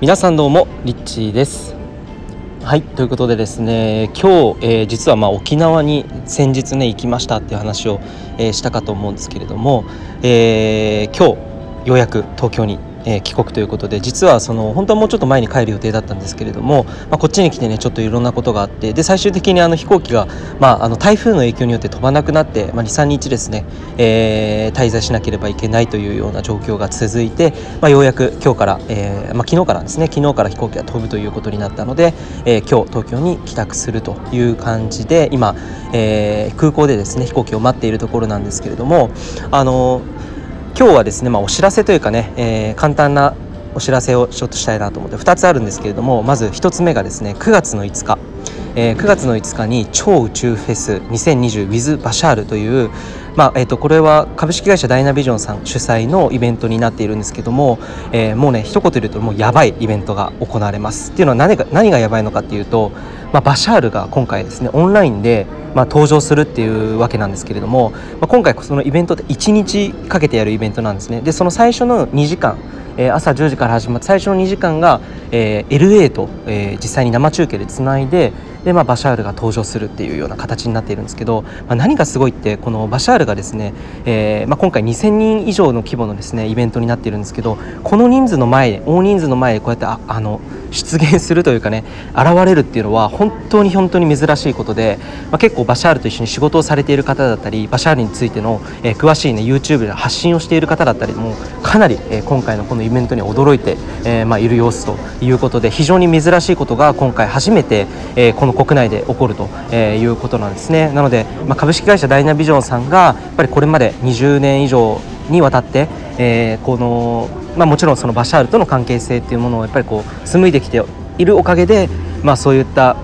皆さんどうもリッチーです。はいということでですね今日、えー、実はまあ沖縄に先日ね行きましたっていう話を、えー、したかと思うんですけれども、えー、今日ようやく東京にえ、帰国ということで実はその本当はもうちょっと前に帰る予定だったんですけれども、まあ、こっちに来てねちょっといろんなことがあってで最終的にあの飛行機が、まあ、あの台風の影響によって飛ばなくなって、まあ、23日ですね、えー、滞在しなければいけないというような状況が続いて、まあ、ようやく今日から、えーまあ、昨日からですね昨日から飛行機が飛ぶということになったので、えー、今日東京に帰宅するという感じで今、え、空港でですね飛行機を待っているところなんですけれどもあの今日はですね、まあ、お知らせというかね、えー、簡単なお知らせをちょっとしたいなと思って2つあるんですけれどもまず1つ目がですね9月の5日、えー、9月の5日に超宇宙フェス 2020with バシャールという、まあえー、とこれは株式会社ダイナビジョンさん主催のイベントになっているんですけども、えー、もうね一言で言うともうやばいイベントが行われます。っていうのは何が何がやばいのかっていうと、まあ、バシャールが今回ですねオンラインでまあ、登場するっていうわけなんですけれども、まあ、今回そのイベントって1日かけてやるイベントなんですね。でその最初の2時間えー、朝10時から始まって最初の2時間が、えー、LA と、えー、実際に生中継でつないでで、まあ、バシャールが登場するっていうような形になっているんですけど、まあ、何がすごいってこのバシャールがですね、えーまあ、今回2000人以上の規模のですねイベントになっているんですけどこの人数の前大人数の前でこうやってああの出現するというかね現れるっていうのは本当に本当に珍しいことで、まあ、結構バシャールと一緒に仕事をされている方だったりバシャールについての、えー、詳しい、ね、YouTube で発信をしている方だったりもかなり、えー、今回のこのイベントに驚いて、えーまあ、いる様子ということで非常に珍しいことが今回初めて、えー、この国内で起こるということなんですね。なので、まあ、株式会社ダイナビジョンさんがやっぱりこれまで20年以上にわたって、えー、このまあ、もちろんそのバシャールとの関係性っていうものをやっぱりこう紡いできているおかげで、まあ、そういった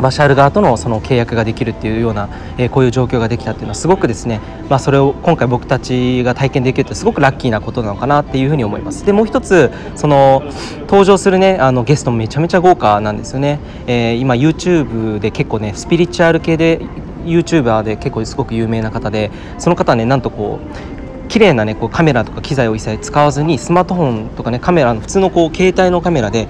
バシャール側とのその契約ができるっていうような、えー、こういう状況ができたっていうのはすごくですね、まあ、それを今回僕たちが体験できるってすごくラッキーなことなのかなっていうふうに思います。でもう一つその登場するねあのゲストもめちゃめちゃ豪華なんですよね、えー、今 YouTube で結構ねスピリチュアル系で YouTuber で結構すごく有名な方でその方はねなんとこう綺麗なねこうカメラとか機材を一切使わずにスマートフォンとかねカメラの普通のこう携帯のカメラで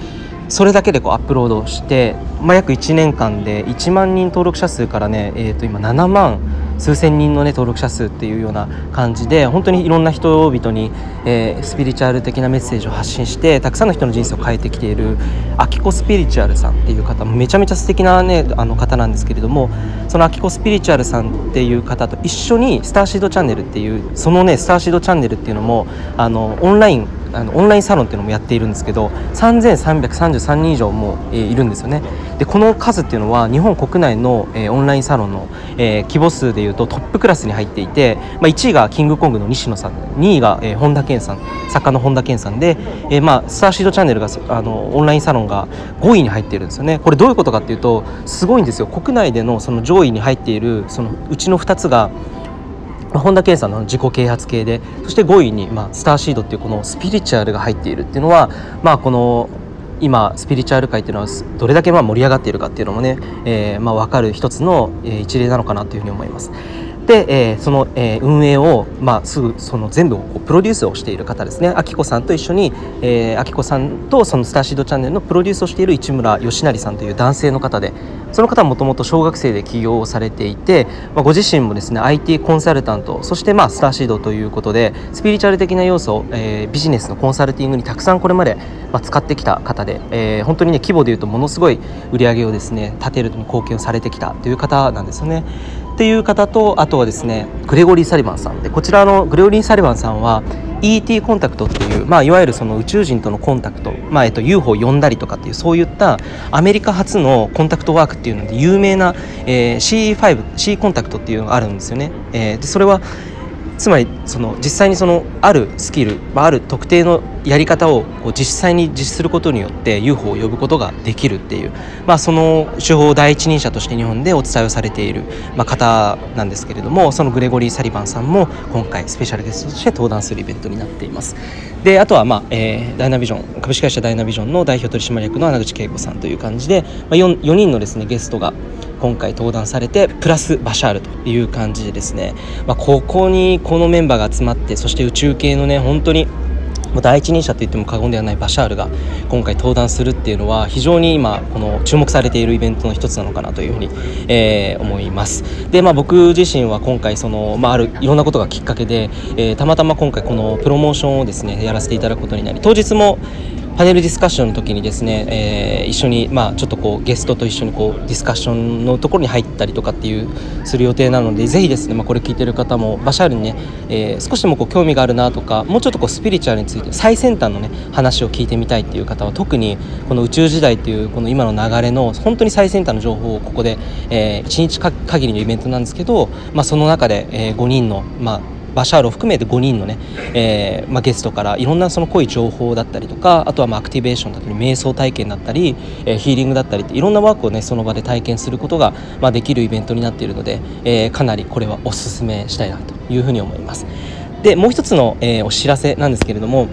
それだけでこうアップロードして、まあ、約1年間で1万人登録者数からね、えー、と今7万数千人の、ね、登録者数っていうような感じで本当にいろんな人々に、えー、スピリチュアル的なメッセージを発信してたくさんの人の人生を変えてきているアキコスピリチュアルさんっていう方めちゃめちゃ素敵なねあの方なんですけれどもそのアキコスピリチュアルさんっていう方と一緒にスターシードチャンネルっていうそのねスターシードチャンネルっていうのもあのオンラインあのオンラインサロンっていうのもやっているんですけど3333人以上も、えー、いるんですよね。でこの数っていうのは日本国内の、えー、オンラインサロンの、えー、規模数でいうとトップクラスに入っていて、まあ、1位がキングコングの西野さん2位が、えー、本田健さん作家の本田健さんで、えーまあ、スターシードチャンネルがあのオンラインサロンが5位に入っているんですよね。これどういうことかっていうとすごいんですよ。国内でのその上位に入っているそのうちの2つが本田健さんの自己啓発系でそして5位に、まあ、スターシードっていうこのスピリチュアルが入っているっていうのは、まあ、この今スピリチュアル界っていうのはどれだけまあ盛り上がっているかっていうのもね、えー、まあ分かる一つの一例なのかなというふうに思います。で、えー、その、えー、運営を、まあ、すぐその全部をプロデュースをしている方ですねあきこさんと一緒に、えー、あきこさんとそのスターシードチャンネルのプロデュースをしている市村義成さんという男性の方でその方はもともと小学生で起業をされていて、まあ、ご自身もですね IT コンサルタントそしてまあスターシードということでスピリチュアル的な要素を、えー、ビジネスのコンサルティングにたくさんこれまで、まあ、使ってきた方で、えー、本当にね規模でいうとものすごい売り上げをですね立てるに貢献をされてきたという方なんですよね。っていう方とあとはですねグレゴリー・サリバンさんでこちらのグレゴリー・サリバンさんは ET コンタクトっていう、まあ、いわゆるその宇宙人とのコンタクト、まあえっと、UFO を呼んだりとかっていうそういったアメリカ初のコンタクトワークっていうので有名な、えー、C5 C コンタクトっていうのがあるんですよね。えー、でそれはつまりその実際にそのあるスキル、まあ、ある特定のやり方をこう実際に実施することによって UFO を呼ぶことができるっていう、まあ、その手法を第一人者として日本でお伝えをされている、まあ、方なんですけれどもそのグレゴリー・サリバンさんも今回スペシャルゲストとして登壇するイベントになっています。であとは、まあえー、ダイナビジョン株式会社ダイナビジョンの代表取締役の穴口恵子さんという感じで、まあ、4, 4人のですねゲストが今回登壇されてプラスバシャールという感じでですね、まあ、ここにこのメンバーが集まってそして宇宙系のね本当に第一人者といっても過言ではないバシャールが今回登壇するっていうのは非常に今この注目されているイベントの一つなのかなというふうに、えー、思います。で、まあ、僕自身は今回その、まあ、あるいろんなことがきっかけで、えー、たまたま今回このプロモーションをですねやらせていただくことになり当日もパネルディスカッションの時にですね、えー、一緒に、まあ、ちょっとこうゲストと一緒にこうディスカッションのところに入ったりとかっていうする予定なのでぜひですね、まあ、これ聞いてる方もバシャールにね、えー、少しでもこう興味があるなとかもうちょっとこうスピリチュアルについて最先端のね話を聞いてみたいっていう方は特にこの宇宙時代っていうこの今の流れの本当に最先端の情報をここで、えー、1日限りのイベントなんですけど、まあ、その中で、えー、5人の、まあバシャールを含めて5人のね、えーまあ、ゲストからいろんなその濃い情報だったりとかあとはまあアクティベーションだったり瞑想体験だったり、えー、ヒーリングだったりっていろんなワークをねその場で体験することが、まあ、できるイベントになっているので、えー、かなりこれはおすすめしたいなというふうに思います。でもう一つの、えー、お知らせなんですけれども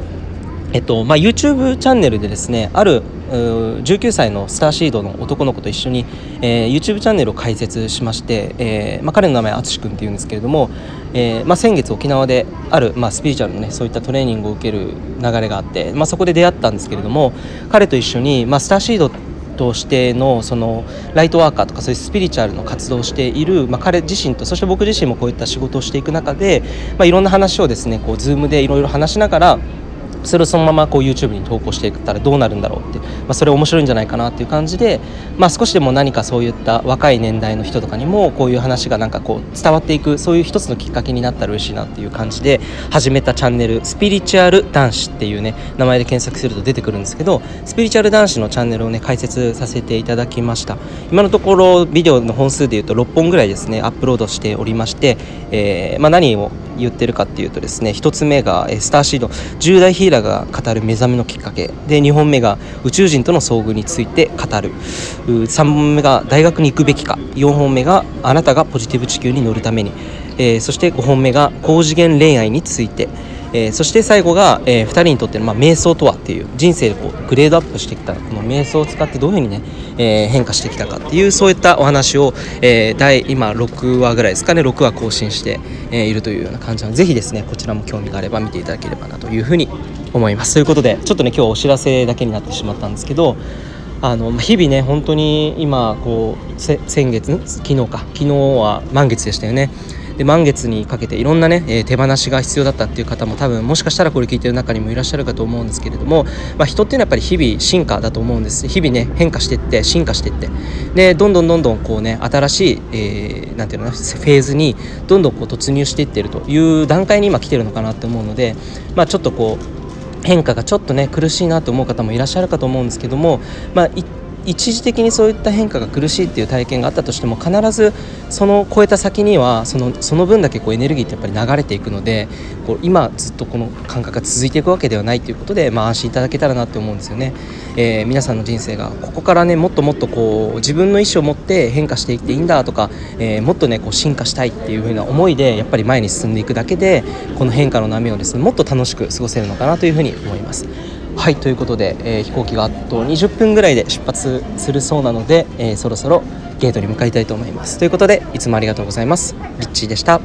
えっとまあ、YouTube チャンネルでですねある19歳のスターシードの男の子と一緒に、えー、YouTube チャンネルを開設しまして、えーまあ、彼の名前は淳君っていうんですけれども、えーまあ、先月沖縄である、まあ、スピリチュアルのねそういったトレーニングを受ける流れがあって、まあ、そこで出会ったんですけれども彼と一緒に、ま、スターシードとしてのそのライトワーカーとかそういうスピリチュアルの活動をしている、まあ、彼自身とそして僕自身もこういった仕事をしていく中で、まあ、いろんな話をですねこう Zoom でいろいろ話しながらそれをそのままこう YouTube に投稿していったらどうなるんだろうって、まあ、それ面白いんじゃないかなっていう感じで、まあ、少しでも何かそういった若い年代の人とかにもこういう話がなんかこう伝わっていくそういう一つのきっかけになったら嬉しいなっていう感じで始めたチャンネル「スピリチュアル男子」っていうね名前で検索すると出てくるんですけどスピリチュアル男子のチャンネルをね開設させていただきました。今のところビデオの本数でいうと6本ぐらいですねアップロードしておりまして、えーまあ、何を言ってるかっていうとですね1つ目がスターシード。10代ヒーラーが語る目覚めのきっかけ。で2本目が宇宙人との遭遇について語る。3本目が大学に行くべきか。4本目があなたがポジティブ地球に乗るために、えー、そして5本目が高次元恋愛について。えー、そして最後が、えー、2人にとっての、まあ、瞑想とはっていう人生でこうグレードアップしてきたこの瞑想を使ってどういうふうにね、えー、変化してきたかっていうそういったお話を、えー、第今6話ぐらいですかね6話更新して、えー、いるというような感じなのでぜひですねこちらも興味があれば見ていただければなというふうに思います。ということでちょっとね今日お知らせだけになってしまったんですけどあの日々ね本当に今こう先月昨日か昨日は満月でしたよね。で満月にかけていろんなね、えー、手放しが必要だったっていう方も多分もしかしたらこれ聞いてる中にもいらっしゃるかと思うんですけれども、まあ、人っていうのはやっぱり日々進化だと思うんです。日々ね変化してって進化してって。でどんどんどんどんこうね新しい、えー、なんていうのフェーズにどんどんこう突入していってるという段階に今来てるのかなって思うので、まあ、ちょっとこう変化がちょっとね苦しいなと思う方もいらっしゃるかと思うんですけども、まあ、一時的にそういった変化が苦しいっていう体験があったとしても必ずその超えた先にはそのその分だけこうエネルギーってやっぱり流れていくのでこう今ずっとこの感覚が続いていくわけではないということで、まあ、安心いただけたらなって思うんですよね、えー、皆さんの人生がここからねもっともっとこう自分の意思を持って変化していっていいんだとか、えー、もっとねこう進化したいっていう風な思いでやっぱり前に進んでいくだけでこの変化の波をですねもっと楽しく過ごせるのかなというふうに思います。はいということで、えー、飛行機があと20分ぐらいで出発するそうなので、えー、そろそろゲートに向かいたいと思います。ということでいつもありがとうございます。リッチーでした。